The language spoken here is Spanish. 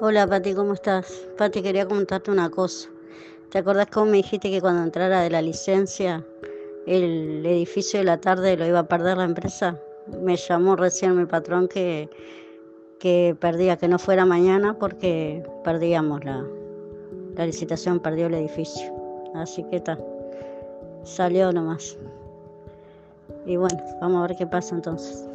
Hola Pati, ¿cómo estás? Pati, quería comentarte una cosa. ¿Te acordás cómo me dijiste que cuando entrara de la licencia el edificio de la tarde lo iba a perder la empresa? Me llamó recién mi patrón que, que perdía, que no fuera mañana porque perdíamos la, la licitación, perdió el edificio. Así que está, salió nomás. Y bueno, vamos a ver qué pasa entonces.